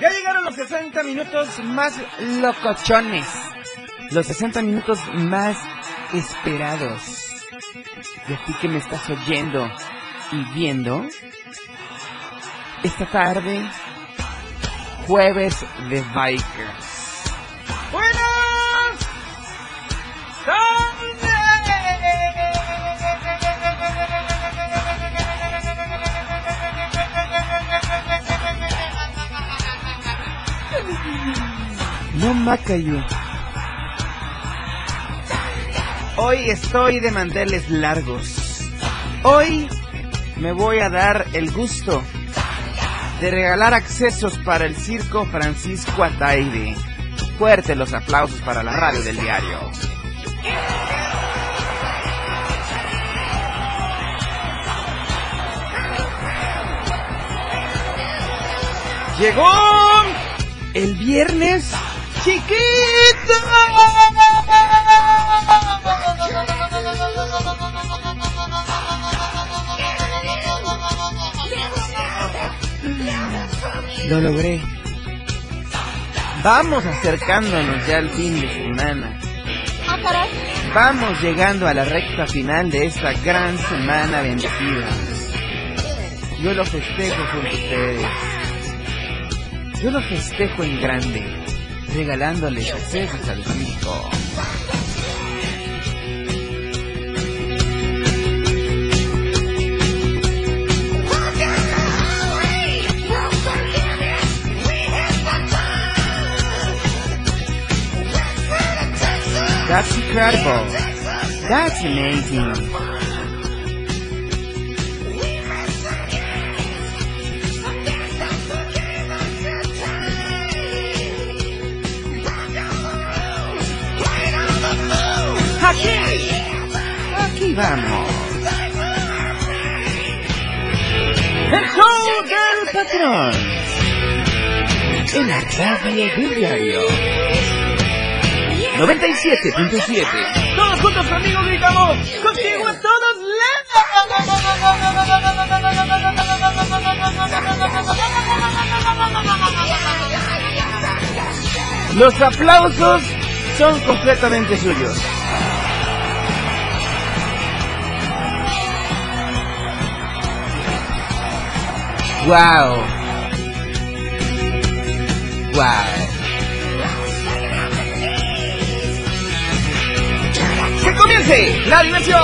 Ya llegaron los 60 minutos más locochones. Los 60 minutos más esperados. De ti que me estás oyendo y viendo. Esta tarde, jueves de Bikers. No Macayo. Hoy estoy de manteles largos. Hoy me voy a dar el gusto de regalar accesos para el circo Francisco Ataide. Fuerte los aplausos para la radio del diario. Llegó el viernes chiquito. Lo logré. Vamos acercándonos ya al fin de semana. Vamos llegando a la recta final de esta gran semana bendecida. Yo lo festejo junto a ustedes. Yo lo festejo en grande, regalándoles accesos al circo. That's incredible. That's amazing. Vamos. El show del patrón. En la radio del diario. 97.7. Todos juntos conmigo gritamos. Contigo a todos lados. Los aplausos son completamente suyos. Wow. Wow. ¡Que comience la diversión!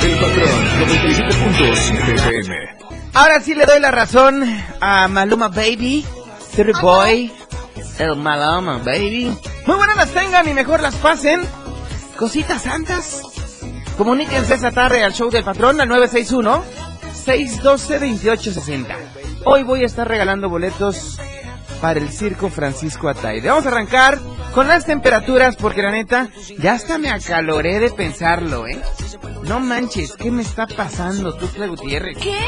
El patrón, 97.7 FM. Ahora sí le doy la razón a Maluma Baby, City Boy, el Maluma Baby. Muy buenas las tengan y mejor las pasen. Cositas santas. Comuníquense esta tarde al show del patrón al 961-612-2860. Hoy voy a estar regalando boletos para el Circo Francisco Ataide. Vamos a arrancar con las temperaturas porque la neta ya hasta me acaloré de pensarlo, ¿eh? No manches, ¿qué me está pasando, Tufla Gutiérrez? ¿Qué?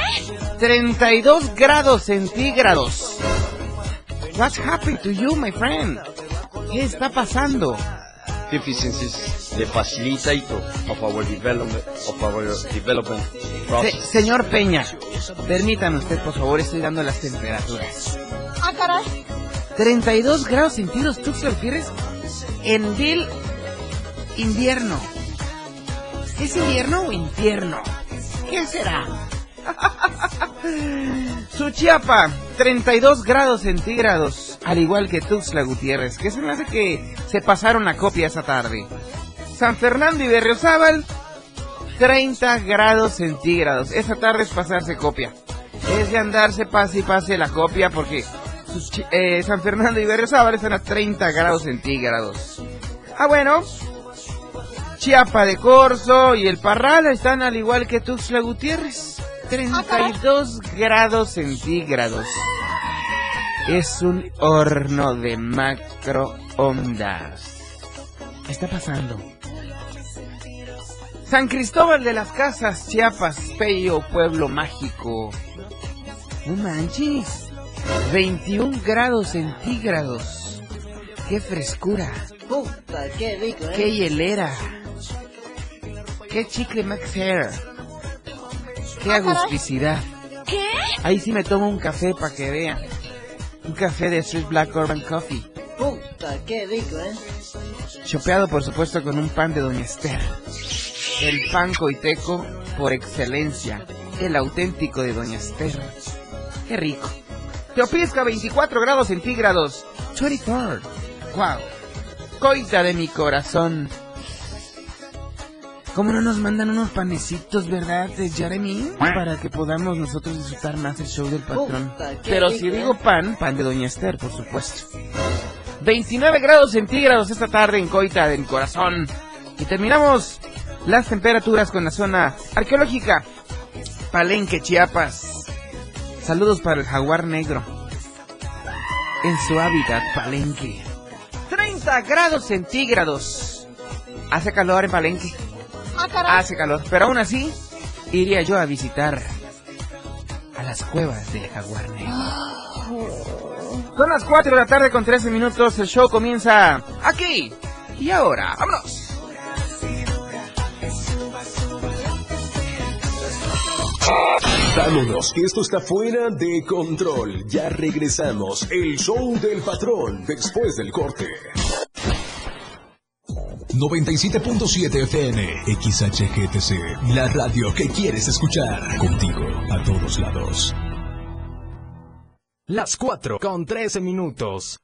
32 grados centígrados. What's happening to you, my friend? ¿Qué está pasando? deficiencies, the facilitator of our development, of our development process. Se- señor Peña, permítame usted, por favor, estoy dando las temperaturas. Ah, caray. 32 grados centígrados, Tuxtla Gutiérrez, en del invierno. ¿Es invierno o infierno? ¿Qué será? Suchiapa, 32 grados centígrados, al igual que Tuxtla Gutiérrez, que se me hace que se pasaron la copia esa tarde. San Fernando y Berriozábal, 30 grados centígrados. Esa tarde es pasarse copia. Es de andarse pase y pase la copia porque eh, San Fernando y Berriozábal están a 30 grados centígrados. Ah, bueno. Chiapa de Corzo y el Parral están al igual que Tuxtla Gutiérrez. 32 grados centígrados. Es un horno de macroondas. Está pasando. San Cristóbal de las Casas, Chiapas, Peyo, pueblo mágico. No manches. 21 grados centígrados. Qué frescura. Puta, qué rico, ¿eh? Qué hielera. Qué chicle Max Hair. Qué agusticidad. ¿Qué? Ahí sí me tomo un café para que vean. Un café de Street Black Urban Coffee. Puta, qué rico, ¿eh? Chopeado por supuesto con un pan de Doña Esther. El pan coiteco por excelencia. El auténtico de Doña Esther. Qué rico. Teopisca 24 grados centígrados. 24. Wow. Coita de mi corazón. ¿Cómo no nos mandan unos panecitos, verdad, de Jeremy? Para que podamos nosotros disfrutar más el show del patrón. Pero si digo pan, pan de Doña Esther, por supuesto. 29 grados centígrados esta tarde en Coita del Corazón. Y terminamos las temperaturas con la zona arqueológica. Palenque, Chiapas. Saludos para el jaguar negro. En su hábitat, Palenque. 30 grados centígrados. Hace calor en Palenque. Ah. Hace calor. Pero aún así, iría yo a visitar a las cuevas del jaguar negro. Son las 4 de la tarde con 13 minutos. El show comienza aquí. Y ahora, vámonos. Vámonos, que esto está fuera de control. Ya regresamos. El show del patrón después del corte. 97.7 FM, XHGTC, la radio que quieres escuchar. Contigo, a todos lados. Las 4 con 13 minutos.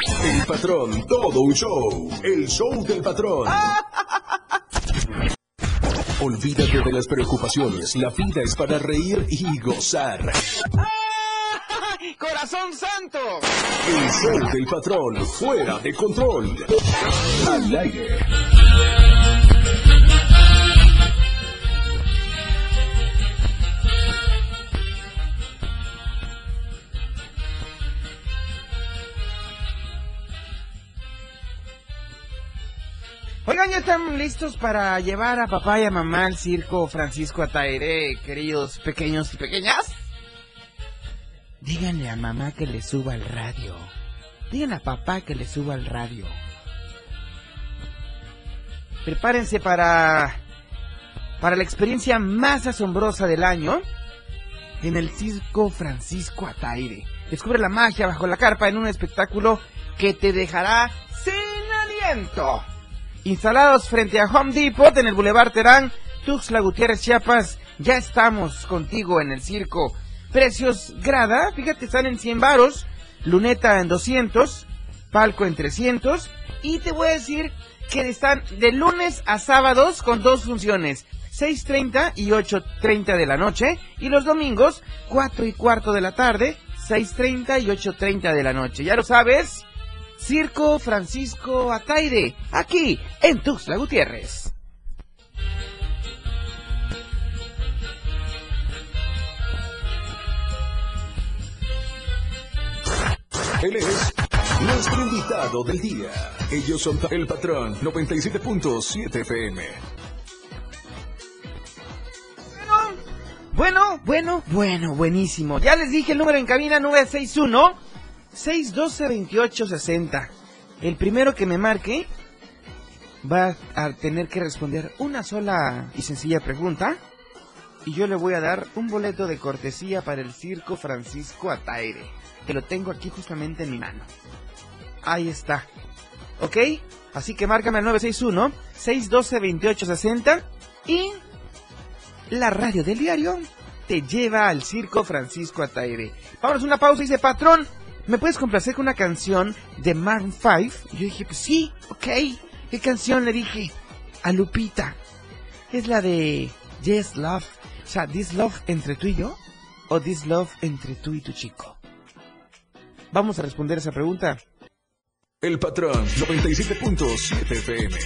El patrón, todo un show. El show del patrón. Olvídate de las preocupaciones. La vida es para reír y gozar. ¡Corazón santo! El show del patrón, fuera de control. Al aire. Oigan, ya están listos para llevar a papá y a mamá al circo Francisco Ataire, queridos pequeños y pequeñas. Díganle a mamá que le suba el radio. Díganle a papá que le suba el radio. Prepárense para para la experiencia más asombrosa del año en el circo Francisco Ataire. Descubre la magia bajo la carpa en un espectáculo que te dejará sin aliento. Instalados frente a Home Depot en el Boulevard Terán, Tuxtla Gutiérrez, Chiapas. Ya estamos contigo en el circo. Precios grada, fíjate, están en 100 varos, luneta en 200, palco en 300 y te voy a decir que están de lunes a sábados con dos funciones. 6.30 y 8.30 de la noche y los domingos 4 y cuarto de la tarde, 6.30 y 8.30 de la noche. Ya lo sabes, Circo Francisco Ataide, aquí en Tuxtla Gutiérrez. Él es nuestro invitado del día. Ellos son el patrón 97.7 FM. Bueno, bueno, bueno, buenísimo. Ya les dije el número en cabina 961 612 2860. El primero que me marque va a tener que responder una sola y sencilla pregunta. Y yo le voy a dar un boleto de cortesía para el Circo Francisco Ataire. Que lo tengo aquí justamente en mi mano. Ahí está. ¿Ok? Así que márcame al 961 612 2860 y la radio del diario te lleva al circo Francisco Ataire. Vámonos una pausa dice, patrón, ¿me puedes complacer con una canción de Maroon 5? Y yo dije, pues sí, ok. ¿Qué canción le dije? A Lupita. Es la de Yes Love. O sea, This Love entre tú y yo. O This Love entre tú y tu chico. Vamos a responder esa pregunta. El patrón 97.7 FM.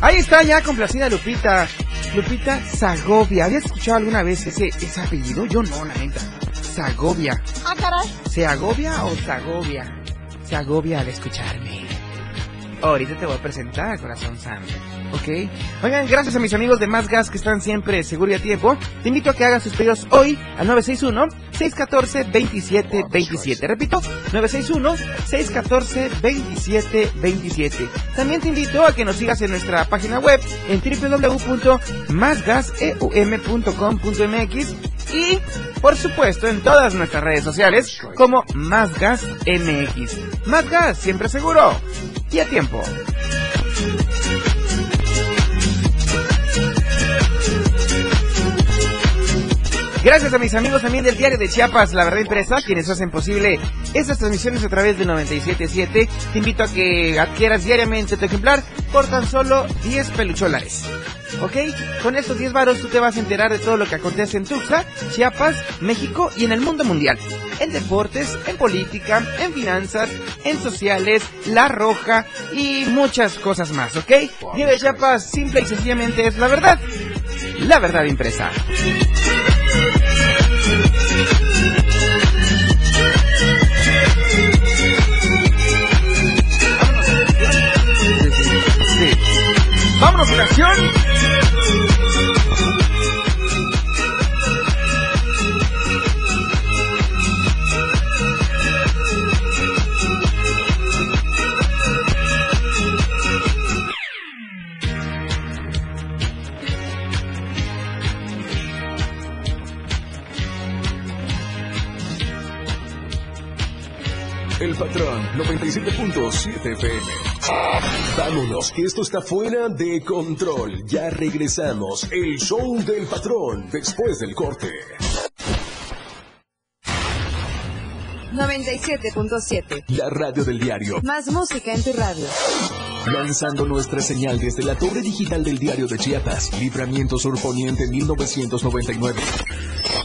Ahí está ya complacida Lupita. Lupita Zagovia. ¿Habías escuchado alguna vez ese, ese apellido? Yo no, la neta. Zagovia. Ah, caray. ¿Se agobia o Zagovia? Se agobia al escucharme. Ahorita te voy a presentar, corazón santo. ¿Ok? Oigan, gracias a mis amigos de Más Gas que están siempre seguro y a tiempo. Te invito a que hagas tus pedidos hoy al 961-614-2727. Repito, 961-614-2727. También te invito a que nos sigas en nuestra página web en www.másgaseum.com.mx y, por supuesto, en todas nuestras redes sociales como Más Gas MX. Más Gas, siempre seguro y a tiempo. Gracias a mis amigos también del diario de Chiapas, La Verdad Impresa, quienes hacen posible estas transmisiones a través del 97.7. Te invito a que adquieras diariamente tu ejemplar por tan solo 10 pelucholares. ¿Ok? Con estos 10 varos tú te vas a enterar de todo lo que acontece en Tuxtla, Chiapas, México y en el mundo mundial. En deportes, en política, en finanzas, en sociales, La Roja y muchas cosas más, ¿ok? De Chiapas simple y sencillamente es la verdad. La verdad impresa. Vámonos acción. El patrón 97.7 FM. Vámonos, que esto está fuera de control. Ya regresamos. El show del patrón después del corte. 97.7. La radio del diario. Más música en tu radio. Lanzando nuestra señal desde la torre digital del diario de Chiapas. Libramiento Surponiente 1999.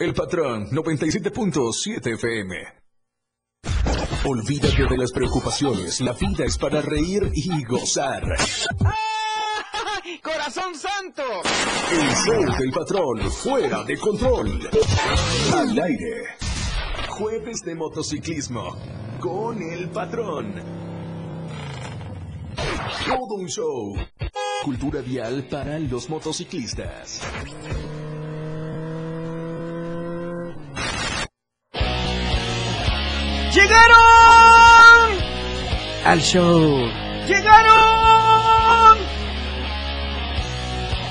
El patrón 97.7 FM. Olvídate de las preocupaciones. La vida es para reír y gozar. ¡Corazón santo! El show del patrón fuera de control. Al aire. Jueves de motociclismo con el patrón. Todo un show. Cultura vial para los motociclistas. ¡Llegaron! Al show. ¡Llegaron!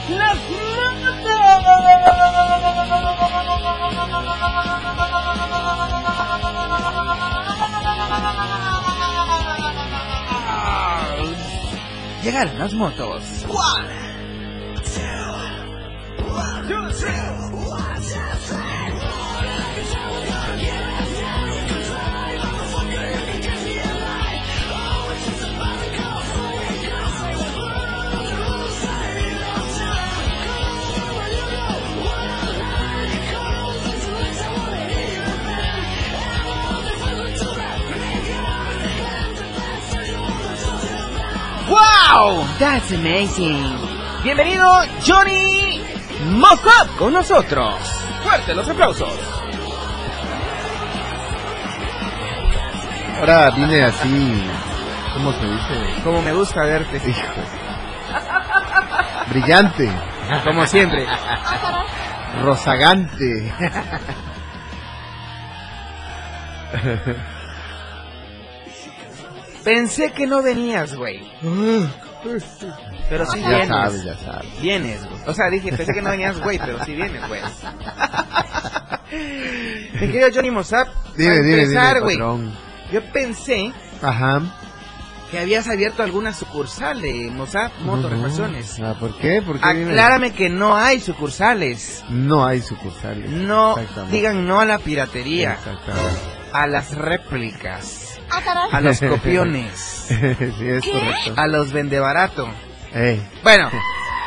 ¡Las motos! Llegaron las motos. ¡Wow! That's amazing. Bienvenido Johnny Mockup con nosotros. Fuerte los aplausos. Ahora vine así, ¿cómo se dice? Como me gusta verte. Brillante. Como siempre. Rozagante. Pensé que no venías, güey. Pero sí ya vienes. sabes, ya sabes. Vienes, güey. O sea, dije, pensé que no venías, güey, pero sí vienes, güey. Mi querido Johnny Mossap, Dime, dime, empezar, güey, yo pensé Ajá. que habías abierto alguna sucursal de Mossap Moto Refacciones. Ah, ¿Por qué? ¿Por qué? Aclárame que no hay sucursales. No hay sucursales. No digan no a la piratería, a las réplicas, Ah, a los copiones, sí, es correcto. a los vendebarato. Ey, Bueno,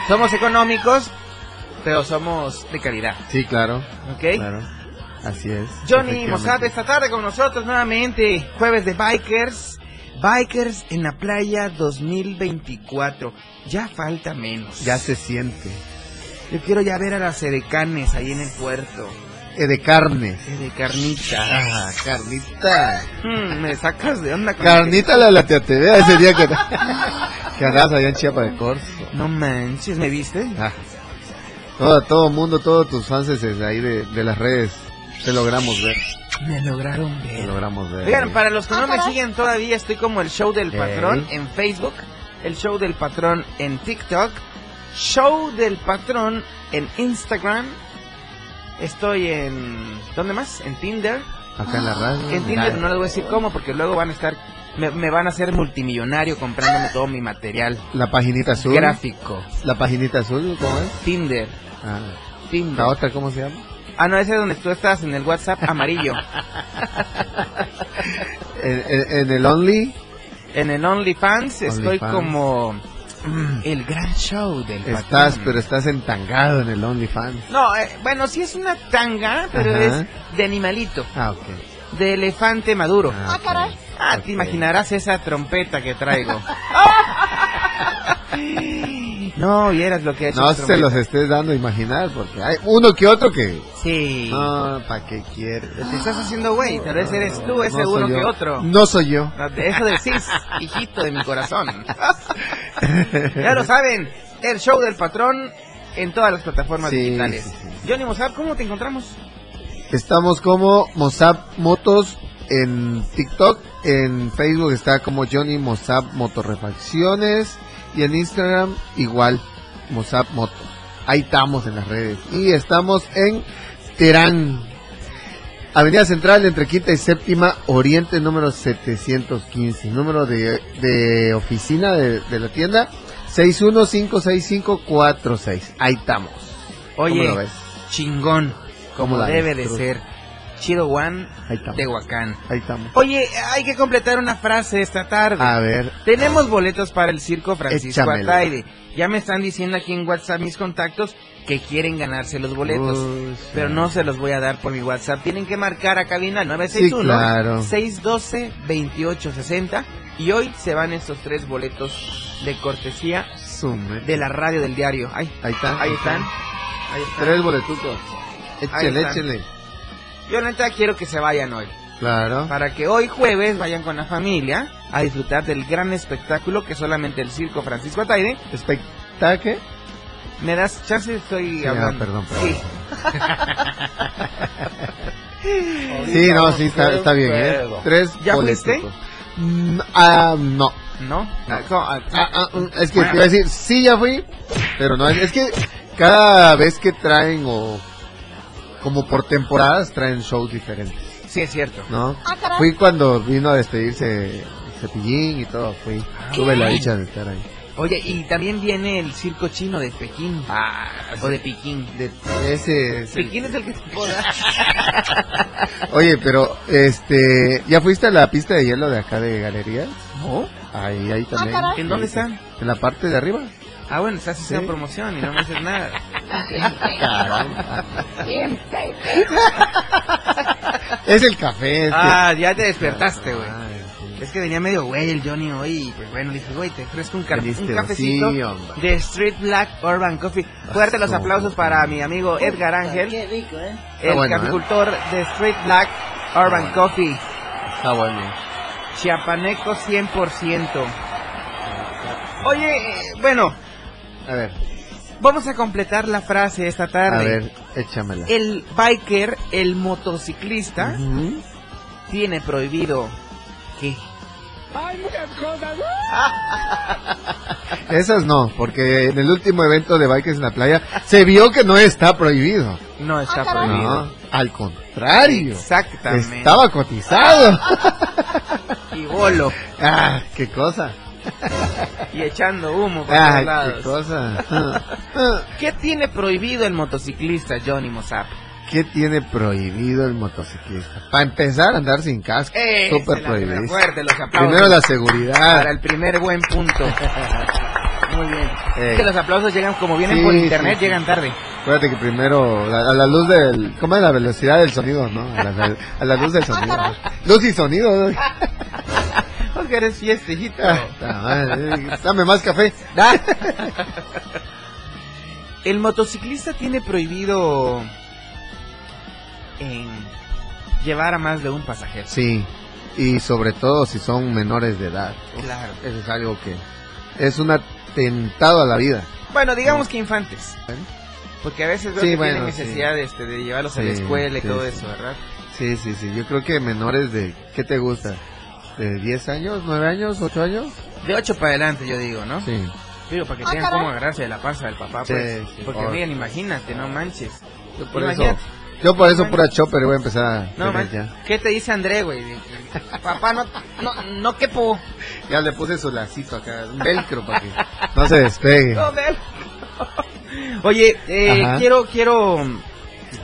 somos económicos, pero somos de calidad, sí, claro. ¿ok? Claro. Así es. Johnny. Mossad esta tarde con nosotros nuevamente, jueves de Bikers. Bikers en la playa 2024. Ya falta menos. Ya se siente. Yo quiero ya ver a las edecanes ahí en el puerto. Eh, de carne. De carnita. Ah, carnita. Mm, me sacas de onda con Carnita la de la tía TV ese día que, que andabas allá en Chiapa de Corzo. No manches, ¿me viste? Ah, todo, todo mundo, todos tus fans de ahí de, de las redes, te logramos ver. Me lograron Te ver. logramos ver. Oigan, para los que no me siguen todavía, estoy como el show del patrón en Facebook, el show del patrón en TikTok, show del patrón en Instagram. Estoy en. ¿Dónde más? En Tinder. Acá en la radio. En Tinder no les voy a decir cómo porque luego van a estar. Me, me van a hacer multimillonario comprándome todo mi material La paginita azul. gráfico. La paginita azul, ¿cómo es? Tinder. Ah, Tinder. la otra, ¿cómo se llama? Ah, no, ese es donde tú estás en el WhatsApp amarillo. En, en- en el Only en el OnlyFans estoy como. Mm, El gran show del estás, patrón. pero estás entangado en el OnlyFans. No, eh, bueno, sí es una tanga, pero Ajá. es de animalito, Ah, ok. de elefante maduro. Ah, Ah, caray. Ah, te imaginarás esa trompeta que traigo. no, vieras lo que es. No se los estés dando a imaginar, porque hay uno que otro que... Sí. No, ¿para qué quieres? Te estás haciendo güey, tal vez eres tú ese No uno yo. que otro. No soy yo. No, de Eso decís, hijito de mi corazón. ya lo saben, el show del patrón en todas las plataformas Sí, digitales. sí, sí. Johnny Mozart, ¿cómo te encontramos? Estamos como Mozart Motos en TikTok, en Facebook está como Johnny Mozap Motorrefacciones y en Instagram igual Mozap Moto. Ahí estamos en las redes. Y estamos en Terán, Avenida Central entre Quinta y Séptima, Oriente número 715. Número de, de oficina de, de la tienda 6156546. Ahí estamos. Oye, ¿Cómo lo ves? chingón, como ¿Cómo la debe de ser. Chido One. Tehuacán. Ahí estamos. Oye, hay que completar una frase esta tarde. A ver. Tenemos boletos para el circo Francisco Échamela. Ataide. Ya me están diciendo aquí en WhatsApp mis contactos que quieren ganarse los boletos. Uy, sí. pero no se los voy a dar por mi WhatsApp. Tienen que marcar a cabina 961 Sí, claro. 612 2860 y hoy se van estos tres boletos de cortesía Sume. de la radio del diario. Ay, Ahí está. ahí están. Ahí están. Tres boletucos. Échele, están. échele. Yo neta quiero que se vayan hoy. Claro. Para que hoy jueves vayan con la familia a disfrutar del gran espectáculo que solamente el Circo Francisco Ataide. ¿Espectacle? ¿Me das chance? Estoy Sí, hablando. ah, perdón, perdón. Sí. Sí, no, sí, está, está bien, ¿eh? Tres ¿Ya fuiste? Ah, no. ¿No? Ah. Ah, ah, mm, es que te iba a decir, sí, ya fui, pero no, es que cada vez que traen o como por temporadas traen shows diferentes, Sí, es cierto. ¿no? Ah. Fui cuando vino a despedirse Cepillín y todo, fui. Tuve la dicha de estar ahí. Oye, y también viene el circo chino de Pekín. o de Pekín. De ese, ese- Pekín es el que te poda. Oye, pero este, ¿ya fuiste a la pista de hielo de acá de galerías? ¿No? Ahí, ahí también. ¿En dónde están? En la parte de arriba. Ah, bueno, estás haciendo Sí. promoción y no me haces nada. Caramba. Es el café. es que- Ah, ya te despertaste, güey. Sí. Es que venía medio güey el Johnny hoy y pues bueno, le dije, güey, te ofrezco un, un cafecito sí, hombre. de Street Black Urban Coffee. Fuerte los aplausos para mi amigo Edgar Ángel, Qué rico, ¿eh? el bueno, ¿eh? caficultor de Street Black Urban bueno. Coffee. Está bueno. Chiapaneco 100%. Oye, eh, bueno, A ver, vamos a completar la frase esta tarde. a ver, échamela. El biker, el motociclista, Ujú. tiene prohibido que... Esas no, porque en el último evento de Bikers en la playa se vio que no está prohibido. No está Ah, prohibido. No, al contrario. Exactamente. Estaba cotizado. Y bolo. ah, qué cosa. Y echando humo por Ah, todos qué lados. cosa. ¿Qué tiene prohibido el motociclista Johnny Mozart? ¿Qué tiene prohibido el motociclista? Para empezar, andar sin casco. Súper prohibido. fuerte, los aplausos. Primero la seguridad. Para el primer buen punto. Muy bien. Ey. Es que los aplausos llegan como vienen Sí, por internet, sí, sí. llegan tarde. Acuérdate que primero, la- a la luz del... ¿Cómo es la velocidad del sonido, no? A la, a la luz del sonido. Luz y sonido. ¿no? Eres fiestejito. Ah, ta madre, Dame más café. El motociclista tiene prohibido en llevar a más de un pasajero. Sí, y sobre todo si son menores de edad. Claro. Eso es algo que es un atentado a la vida. Bueno, digamos que infantes. Porque a veces veo Sí, que bueno, tienen necesidad de, este, de llevarlos a la escuela y todo eso, ¿verdad? Sí, sí, sí. Yo creo que menores de... ¿Qué te gusta? ¿De 10 años, 9 años, 8 años? De 8 para adelante, yo digo, ¿no? Sí. Digo, para que Ah, tengan cómo agarrarse de la panza del papá, Sí, pues. sí. Porque, miren, imagínate, no manches. Yo por eso, yo por eso pura chopper voy a empezar a No ya. ¿Qué te dice André, güey? Papá, no, no, no quepo. Ya le puse su lacito acá, un velcro para que no se despegue. No. Oye, eh, quiero, quiero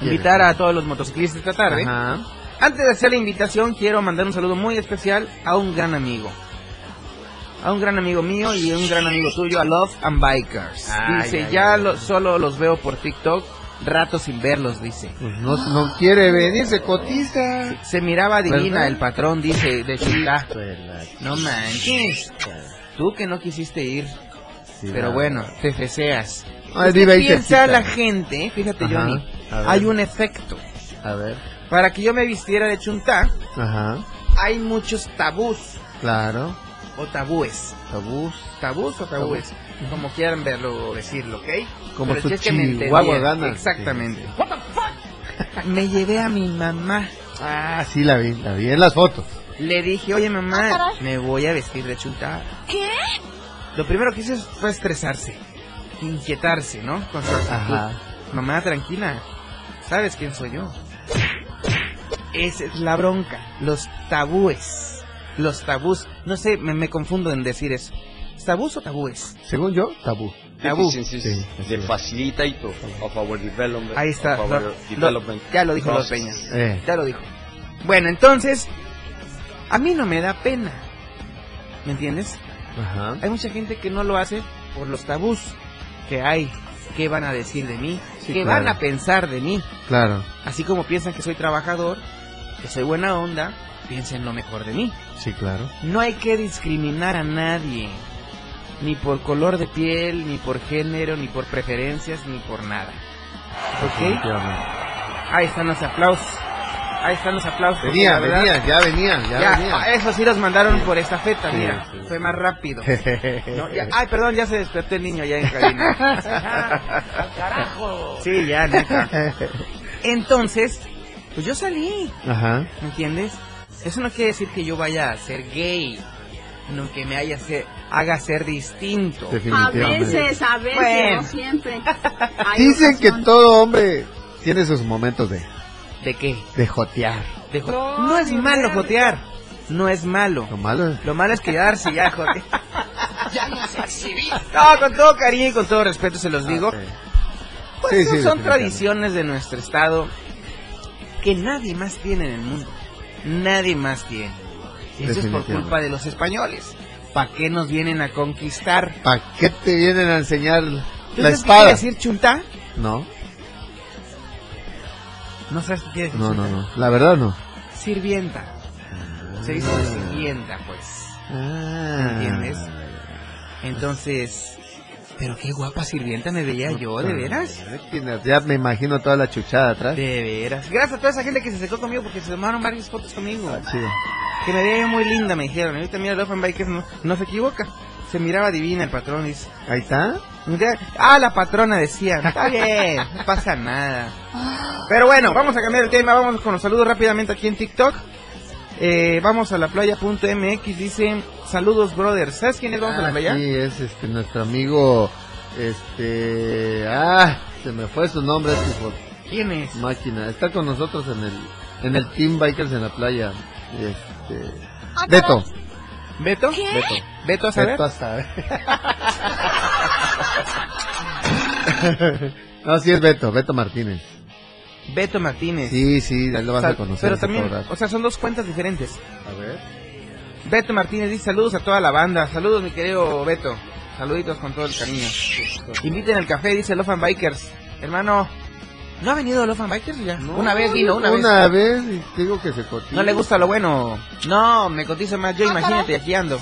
invitar a todos los motociclistas esta tarde. Ajá. Antes de hacer la invitación, quiero mandar un saludo muy especial a un gran amigo. A un gran amigo mío y un gran amigo tuyo, a Love and Bikers. Ay, dice, ay, ya ay, lo- ay. solo los veo por TikTok, rato sin verlos, dice. Pues no, no quiere venir, se cotiza. Se miraba divina ¿Verdad? el patrón, dice, de la No manches. Tú que no quisiste ir, Sí, pero bueno, te festeas. Ay, Es que vive ahí piensa la gente, fíjate Ajá, Johnny, hay un efecto. A ver. Para que yo me vistiera de chunta, Ajá. hay muchos tabús Claro. o tabúes. Tabús. Tabús o tabúes, como quieran verlo o decirlo, ¿ok? Como Pero su es que me chihuahua entendieron. gana. Exactamente. Me llevé a mi mamá Ah, sí, la vi, la vi en las fotos. Le dije, oye Ah, mamá, caray. me voy a vestir de chunta. ¿Qué? Lo primero que hice fue estresarse, inquietarse, ¿no? Con su. Ajá. Mamá, tranquila, ¿sabes quién soy yo? Esa es la bronca, los tabúes, los tabús. No sé, me, me confundo en decir eso. ¿Es ¿Tabús o tabúes? Según yo, tabú. Tabú. Deficiencies, Sí, the facilitator of our development. Ahí está, of lo- our lo- development ya lo dijo Los. Peña, Eh. ya lo dijo. Bueno, entonces, a mí no me da pena, ¿me entiendes? Ajá. Hay mucha gente que no lo hace por los tabús que hay. ¿Qué van a decir de mí? Sí, ¿Qué claro. van a pensar de mí? Claro. Así como piensan que soy trabajador, que soy buena onda, piensen lo mejor de mí. Sí, claro. No hay que discriminar a nadie, ni por color de piel, ni por género, ni por preferencias, ni por nada. ¿Ok? Ahí están los aplausos. Ahí están los aplausos. Venía, verdad- venía, ya venía, ya, Ya, venía. ah, eso sí los mandaron por esta feta, Sí, mira. sí. Fue más rápido. No, ya- ay, perdón, ya se despertó el niño ya en cabina. carajo! Sí, ya, neta. Entonces, pues yo salí, Ajá. ¿me entiendes? Eso no quiere decir que yo vaya a ser gay, sino que me haya ser, haga ser distinto. A veces, a veces, Bueno. no siempre. Hay Dicen que todo hombre tiene sus momentos de, ¿De qué? de jotear. De jo- no, es malo jotear, no es malo. Lo malo es... Lo malo es quedarse ya jotear. Ya no se exhibí. No, con todo cariño y con todo respeto se los digo. Ah, sí. Pues Sí, sí, son tradiciones de nuestro estado que nadie más tiene en el mundo. Nadie más tiene. Y eso es por culpa de los españoles. ¿Para qué nos vienen a conquistar? ¿Para qué te vienen a enseñar ¿Tú la sabes qué espada? decir chunta? No, No sabes qué decir no, no, no. La verdad no. Sirvienta. Se dice sirvienta, pues. Ah. ¿Entiendes? Entonces... Pero qué guapa sirvienta me veía yo, ¿de veras? Ya me imagino toda la chuchada atrás. De veras. Gracias a toda esa gente que se secó conmigo porque se tomaron varias fotos conmigo. Ah, chido. Que me veía yo muy linda, me dijeron. Ahorita mira, el Open Bikers no, no se equivoca. Se miraba divina el patrón. Dice, Ahí está. Ah, la patrona decía. Está bien, no pasa nada. Pero bueno, vamos a cambiar el tema. Vamos con los saludos rápidamente aquí en TikTok. Eh, vamos a la playa.mx. Dice, saludos, brothers. ¿Sabes quién es? Vamos a la playa. Sí, es este, nuestro amigo. Este. Ah, se me fue su nombre. este ¿Quién es? máquina. Está con nosotros en el, en el Team Bikers en la playa. Este. Ah, Beto. ¿Beto? ¿Qué? Beto. ¿Beto a saber? Beto a saber. no, sí es Beto, Beto Martínez. Beto Martínez. Sí, sí, ahí lo vas a conocer. Pero también, o sea, son dos cuentas diferentes. A ver. Beto Martínez dice saludos a toda la banda. Saludos, mi querido Beto. Saluditos con todo el cariño. Inviten el café, dice Lofan Bikers. Hermano, ¿no ha venido Lofan Bikers ya? una vez vino, una, Una vez. vez, y digo que se cotiza. No le gusta lo bueno. No, me cotiza más yo, Ah, imagínate, aquí ando.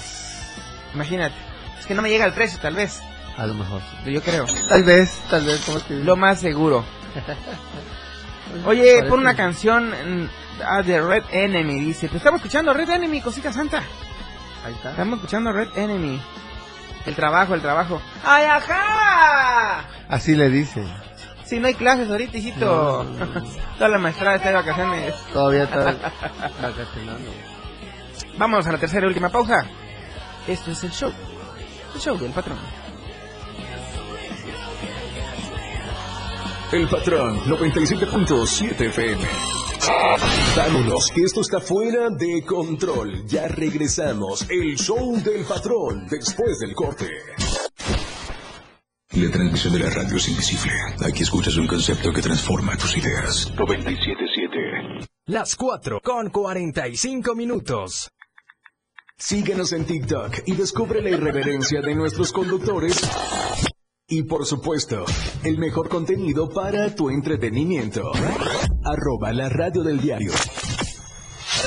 Imagínate. Es que no me llega el precio, tal vez. A lo mejor. Yo creo. Tal vez, tal vez, ¿cómo te digo? Lo más seguro. Oye, pon una canción mm, ah, de Red Enemy, dice. Estamos escuchando Red Enemy, cosita santa. Ahí está. Estamos escuchando Red Enemy. El trabajo, el trabajo. ¡Ay, ajá! Así le dice. Si no hay clases ahorita, hijito. Toda la maestrada está de vacaciones. Todavía está vacacionando. Vamos a la tercera y última pausa. Esto es el show. El show del patrón. El patrón 97.7 FM. Vámonos, que esto está fuera de control. Ya regresamos. El show del patrón después del corte. La transmisión de la radio es invisible. Aquí escuchas un concepto que transforma tus ideas. 97.7. Las 4 con 45 minutos. Síguenos en TikTok y descubre la irreverencia de nuestros conductores. Y por supuesto, el mejor contenido para tu entretenimiento. Arroba la radio del diario.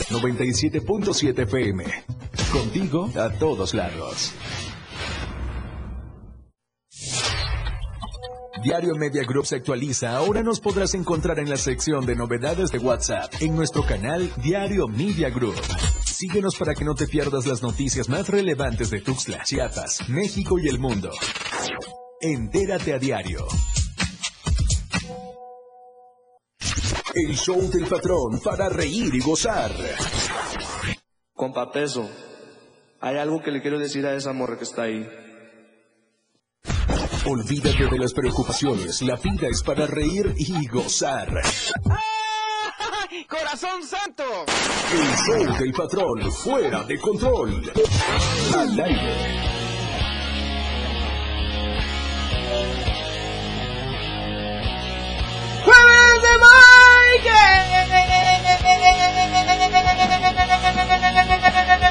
97.7 FM. Contigo a todos lados. Diario Media Group se actualiza. Ahora nos podrás encontrar en la sección de novedades de WhatsApp en nuestro canal Diario Media Group. Síguenos para que no te pierdas las noticias más relevantes de Tuxtla, Chiapas, México y el mundo. Entérate a diario. El show del patrón para reír y gozar. Compa Peso, hay algo que le quiero decir a esa morra que está ahí. Olvídate de las preocupaciones. La vida es para reír y gozar. ¡Corazón santo! El show del patrón fuera de control. Al aire.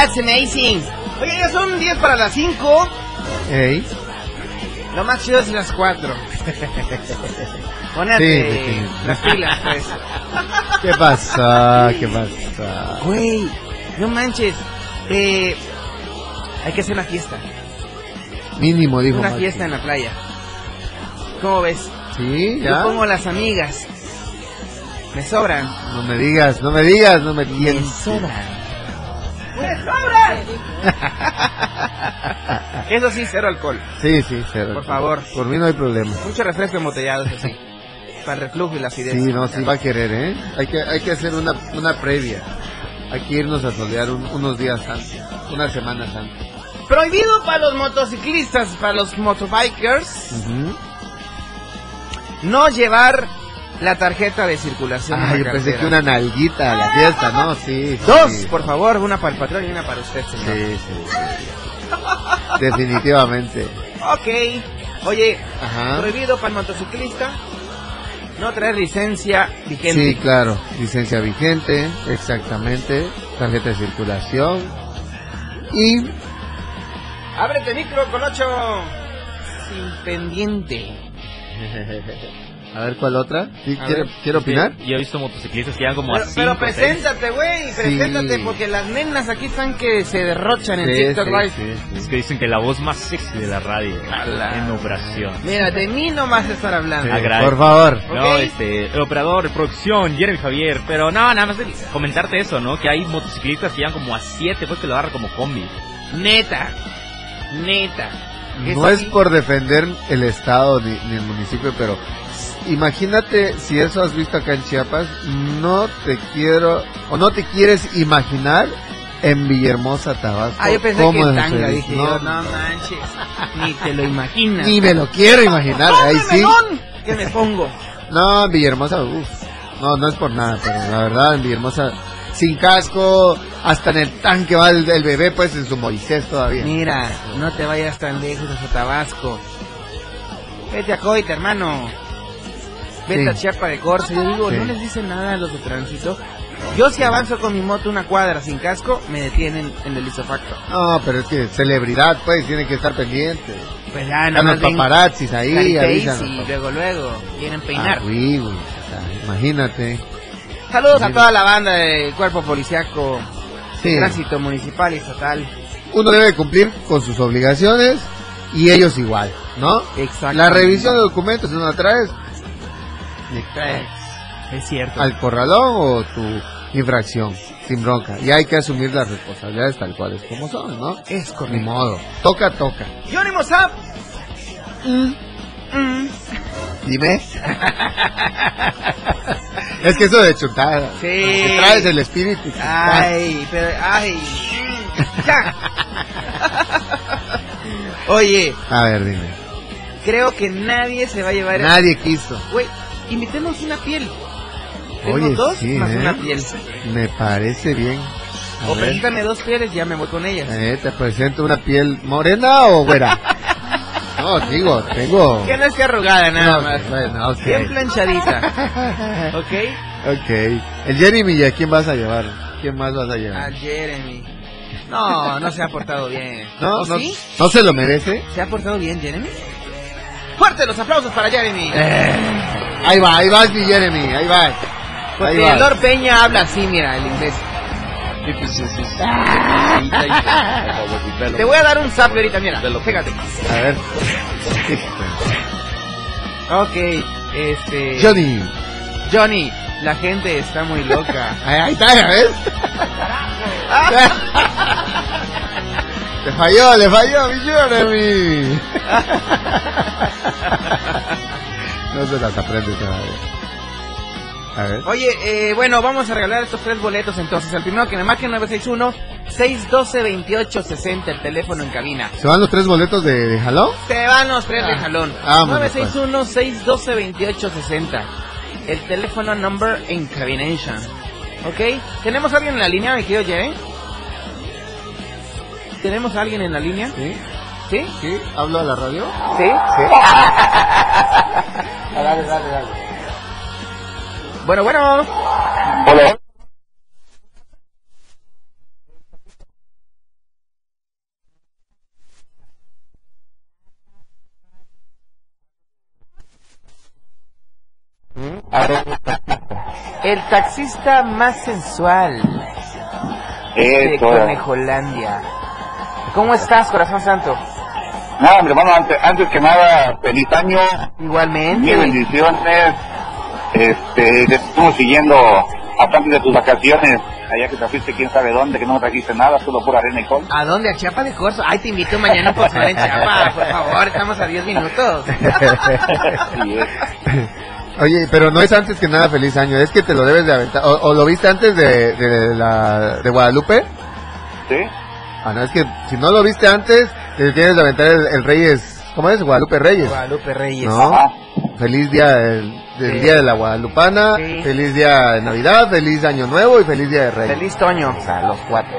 That's amazing. Oye, ya son 10 para las 5. Ey. Lo más chido es las 4. Pónate Sí, sí, sí. las pilas, pues. ¿Qué pasa? ¿Qué pasa? Güey, no manches. Eh, hay que hacer una fiesta. Mínimo, dijo Una Maxi. fiesta en la playa. ¿Cómo ves? Sí, Yo ya. pongo las amigas. Me sobran. No me digas, no me digas, no me Me tienes. sobran. Eso sí, cero alcohol. Sí, sí, cero. Por favor. Por mí no hay problema. Mucho refresco embotellado, eso sí. Para el reflujo y la acidez. Sí, no, sí va a querer, ¿eh? Hay que, hay que hacer una, una previa. Hay que irnos a solear un- unos días antes, unas semanas antes. Prohibido para los motociclistas, para los motobikers, no llevar la tarjeta de circulación. Ah, yo pensé que una nalguita a la fiesta, ¿no? Sí. sí, Dos, sí. por favor, una para el patrón y una para usted, señor. Sí, sí, sí. Definitivamente. Ok. Oye, Ajá. prohibido para el motociclista no traer licencia vigente. Sí, claro. Licencia vigente, exactamente. Tarjeta de circulación. Y Ábrete micro con ocho. Sin pendiente. a ver cuál otra. ¿Sí, ¿Quiere, ver, ¿quiere es que opinar? Yo he visto motociclistas que llegan como Pero, a pero 5 preséntate, güey, preséntate, Sí. porque las nenas aquí están que se derrochan en TikTok sí, Live. sí, sí. Es que dicen que la voz más sexy de la radio Ala. en operación. Mira, de mí no vas a estar hablando. Por favor. No, este, el operador, producción, Jeremy Javier, pero no, nada más de comentarte eso, ¿no? Que hay motociclistas que llegan como a 7, pues que lo agarra como combi. Neta, neta. No es por defender el estado ni, ni el municipio, pero imagínate si eso has visto acá en Chiapas, no te quiero o no te quieres imaginar en Villahermosa, Tabasco. Ah, yo pensé que es tanga, dije no, yo, no manches, ni te lo imaginas. ni me lo quiero imaginar, ahí ¡Ponme sí. ¿Qué me pongo? No, en Villahermosa, uff. No, no es por nada, pero la verdad en Villahermosa sin casco, hasta en el tanque va el, el bebé pues en su Moisés todavía. Mira, no te vayas tan lejos hasta Tabasco. Vete a Coita, hermano. Vete Sí. a Chiapa de Corse. Yo digo, Sí. no les dicen nada a los de tránsito. Yo si avanzo con mi moto una cuadra sin casco, me detienen en el isofacto. No, pero es que celebridad pues tiene que estar pendiente. Pues ya, nada los más ven paparazzis ahí, avisan. y luego, luego, quieren peinar. Ah, o sea, imagínate. Saludos a toda la banda del cuerpo policiaco, Sí. tránsito municipal y estatal. Uno debe cumplir con sus obligaciones y ellos igual, ¿no? Exacto. La revisión de documentos, si no la traes, ni Eh, Es cierto. al corralón o tu infracción, sin bronca. Y hay que asumir las responsabilidades tal cual es como son, ¿no? Es Ni correcto. modo. Toca, toca. Johnny Mozart. Mm, mm. Dime. es que eso de chutada. Sí. Que traes el espíritu. Ay, pero, ay. Ya. Oye, A ver, dime. creo que nadie se va a llevar. Nadie quiso. Güey, invitemos una piel. Tengo Oye, dos sí, más ¿eh? una piel. Me parece bien. A O ver. preséntame dos pieles, ya me voy con ellas. Eh, ¿Te presento una piel morena o güera? no, digo, tengo... Que no esté arrugada nada No, más. bueno, ok. Bien planchadita. ¿Ok? Ok. El Jeremy, ¿y a quién vas a llevar? ¿Quién más vas a llevar? A Jeremy. No, no se ha portado bien. ¿No? ¿O ¿No, sí? ¿No se lo merece? ¿Se ha portado bien, Jeremy? ¡Fuerte los aplausos para Jeremy! Eh. Ahí va, ahí vas, mi Jeremy, ahí vas. Porque Ahí va. Lord Peña habla así, mira, el inglés. Te voy a dar un zap ahorita, mira. Fíjate. A ver. Ok, este... Johnny. Johnny, la gente está muy loca. Ahí, está, ¿ya ves? Le falló, le falló, mi Jeremy. No se las aprende todavía. A ver. Oye, eh, bueno, vamos a regalar estos tres boletos entonces. El primero que me marque 961-612-2860, el teléfono en cabina. ¿Se van los tres boletos de, de jalón? Se van los tres de jalón. Vámonos, pues. 961-612-2860. El teléfono number en cabination. ¿Ok? ¿Tenemos a alguien en la línea, me quiero Jerry? ¿Tenemos a alguien en la línea? Sí. ¿Sí? ¿Sí? ¿Hablo a la radio? ¿Sí? Sí. dale, dale, dale. Bueno, bueno. Hola. El taxista más sensual de. Conejolandia. ¿Cómo estás, corazón santo? Nada, mi hermano, antes, antes que nada, feliz año. Igualmente. Mil bendiciones. Este, te estamos siguiendo aparte de tus vacaciones, allá que te fuiste quién sabe dónde, que no me trajiste nada, solo pura arena y col. ¿A dónde? ¿A Chiapa de Corzo? Ay, te invito mañana por en Chiapa, por favor, estamos a 10 minutos. Oye, pero no es antes que nada feliz año, es que te lo debes de aventar. ¿O, o lo viste antes de, de, la, de Guadalupe? Sí. Ah, no, es que si no lo viste antes, te tienes de aventar el, el Reyes. ¿Cómo es? Guadalupe Reyes. Guadalupe Reyes. ¿No? Feliz día del, del Sí. día de la Guadalupana, Sí. feliz día de Navidad, feliz año nuevo y feliz día de Reyes. Feliz Toño, o sea, los cuatro.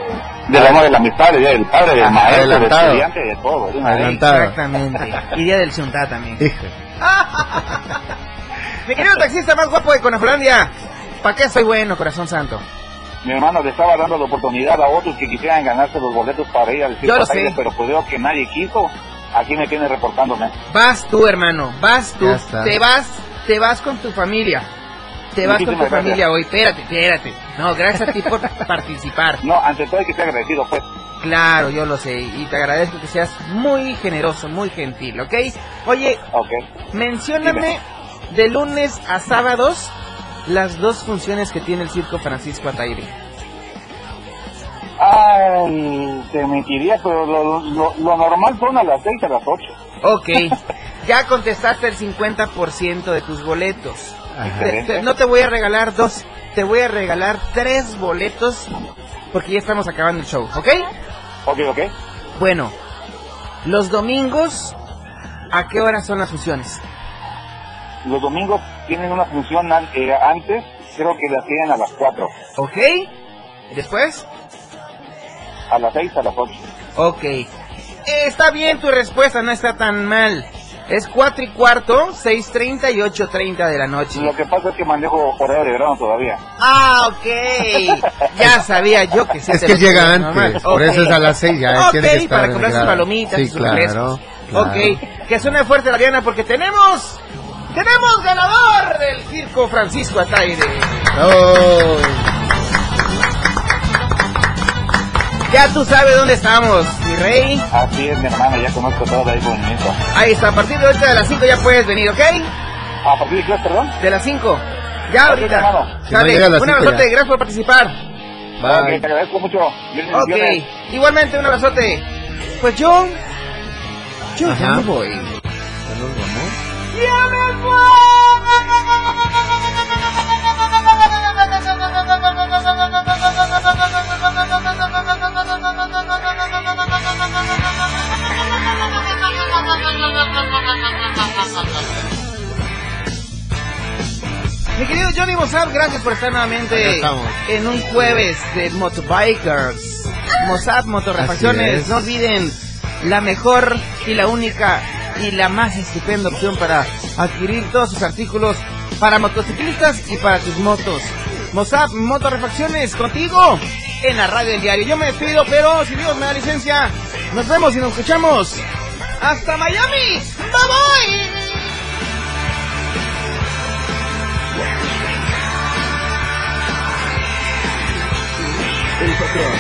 Del amor de la amistad, del día del padre, del maestro, del estudiante, de todo. Adelantado. Exactamente. Y día del Chuntá también. Mi querido taxista más guapo de Conejolandia. ¿Para qué soy bueno, corazón santo? Mi hermano le estaba dando la oportunidad a otros que quisieran ganarse los boletos para ir al circo pero pues veo que nadie quiso. Aquí me tiene reportándome. Vas tú, hermano, vas tú. Te vas, te vas con tu familia. Te vas con tu familia gracias. hoy. Espérate, espérate. No, gracias a ti por participar. No, ante todo hay que ser agradecido, pues. Claro, yo lo sé. Y te agradezco que seas muy generoso, muy gentil, ¿ok? Oye, Ok. mencióname de lunes a sábados las dos funciones que tiene el Circo Francisco Ataire. Ay, te mentiría, pero lo, lo, lo normal son a las 6 a las 8. Ok, ya contestaste el 50% de tus boletos. Te- te- no te voy a regalar dos, te voy a regalar tres boletos porque ya estamos acabando el show, ¿ok? Ok, ok. Bueno, los domingos, ¿a qué hora son las funciones? Los domingos tienen una función an- eh, antes, creo que la tienen a las 4. ¿Ok? ¿Después? A las 6 a las 8. Ok. Eh, está bien tu respuesta, no está tan mal. Es 4 y cuarto, 6.30 y 8.30 de la noche. Lo que pasa es que manejo horario de verano todavía. Ah, ok. Ya sabía yo que sí Es que llega antes, normal. por eso es a las seis, ya Ok, tiene que estar para comprar sus palomitas Sí, y sus claro, claro. Ok, que suene fuerte la Diana porque tenemos... ¡Tenemos ganador del Circo Francisco Ataire! Ya tú sabes dónde estamos, mi rey. Así es, mi hermano, ya conozco todo el movimiento. Ahí está, a partir de ahorita de las 5 ya puedes venir, ¿ok? ¿A partir de qué, perdón? De las 5. Ya ahorita. Si no a las un abrazote, gracias por participar. Ok, te agradezco mucho. Ok, igualmente un abrazote. Pues yo... Yo ya Ajá. me voy. ¿Ya nos vamos? ¡Ya me Mi querido Johnny Mossad, gracias por estar nuevamente en un jueves de Motobikers. Mossad Motorrefacciones, no olviden la mejor y la única y la más estupenda opción para adquirir todos sus artículos para motociclistas y para tus motos. Mozap Motorrefacciones, contigo en la radio del diario. Yo me despido, pero si Dios me da licencia, nos vemos y nos escuchamos. ¡Hasta Miami! ¡Bye bye! El patrón,